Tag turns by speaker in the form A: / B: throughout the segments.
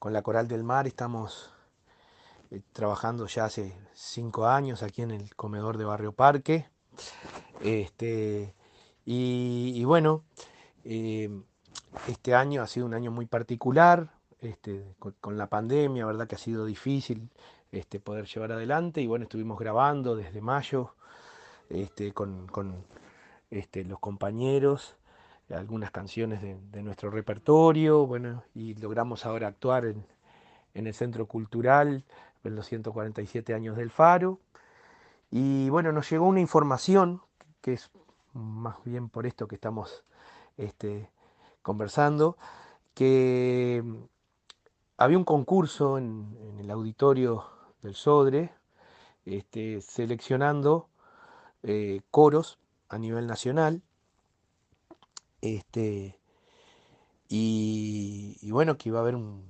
A: con la Coral del Mar estamos eh, trabajando ya hace cinco años aquí en el comedor de Barrio Parque. Este, y, bueno, eh, este año ha sido un año muy particular, este, con, la pandemia, ¿verdad? Que ha sido difícil este, poder llevar adelante. Y bueno, estuvimos grabando desde mayo este, con, este, los compañeros algunas canciones de, nuestro repertorio, bueno, y logramos ahora actuar en, el Centro Cultural en los 147 años del Faro. Y bueno, nos llegó una información, que es más bien por esto que estamos este, conversando, que había un concurso en, el auditorio del Sodre, este, seleccionando eh, coros a nivel nacional. Este, y, bueno, que iba a haber un,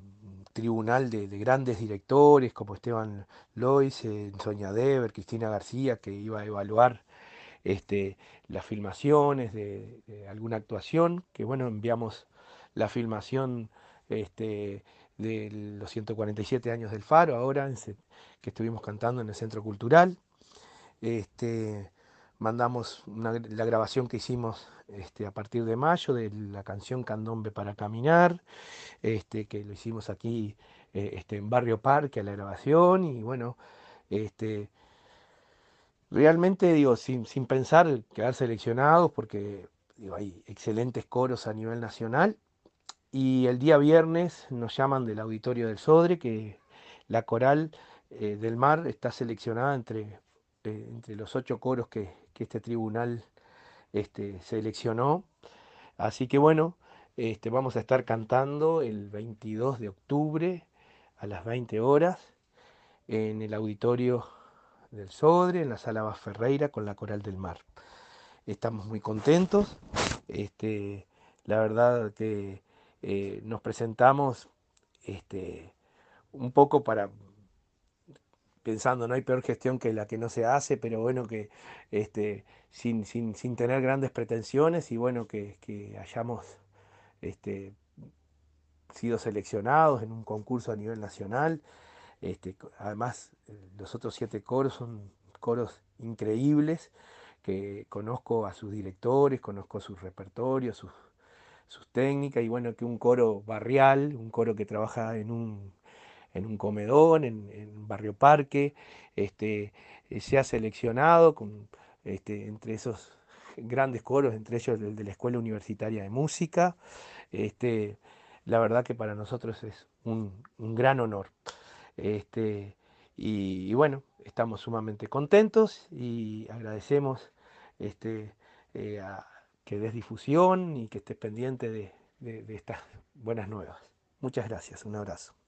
A: tribunal de, grandes directores como Esteban Lois, eh, Sonia Dever, Cristina García, que iba a evaluar este, las filmaciones de, alguna actuación, que bueno, enviamos la filmación este, de los 147 años del Faro, ahora que estuvimos cantando en el Centro Cultural. Este, mandamos la grabación que hicimos este, a partir de mayo de la canción Candombe para Caminar, este, que lo hicimos aquí eh, este, en Barrio Parque a la grabación y bueno, realmente digo, sin, sin pensar quedar seleccionados porque hay excelentes coros a nivel nacional y el día viernes nos llaman del auditorio del Sodre que la coral eh, del mar está seleccionada entre, eh, entre los ocho coros que, este tribunal este, seleccionó. Así que bueno, este, vamos a estar cantando el 22 de octubre a las 20 horas en el auditorio del Sodre, en la sala Ferreira con la Coral del Mar. Estamos muy contentos. Este, la verdad que eh, nos presentamos este, un poco para pensando, no hay peor gestión que la que no se hace, pero bueno, que este, sin, sin, sin tener grandes pretensiones y bueno, que, hayamos este, sido seleccionados en un concurso a nivel nacional. Este, además, los otros siete coros son coros increíbles, que conozco a sus directores, conozco sus repertorios, sus, sus técnicas, y bueno, que un coro barrial, un coro que trabaja en un en un comedor, en, Barrio Parque, este, eh, se ha seleccionado con, este, entre esos grandes coros, entre ellos el de la Escuela Universitaria de Música. Este, la verdad que para nosotros es un, gran honor. Este, y, bueno, estamos sumamente contentos y agradecemos este, eh, que des difusión y que estés pendiente de estas buenas nuevas. Muchas gracias, un abrazo.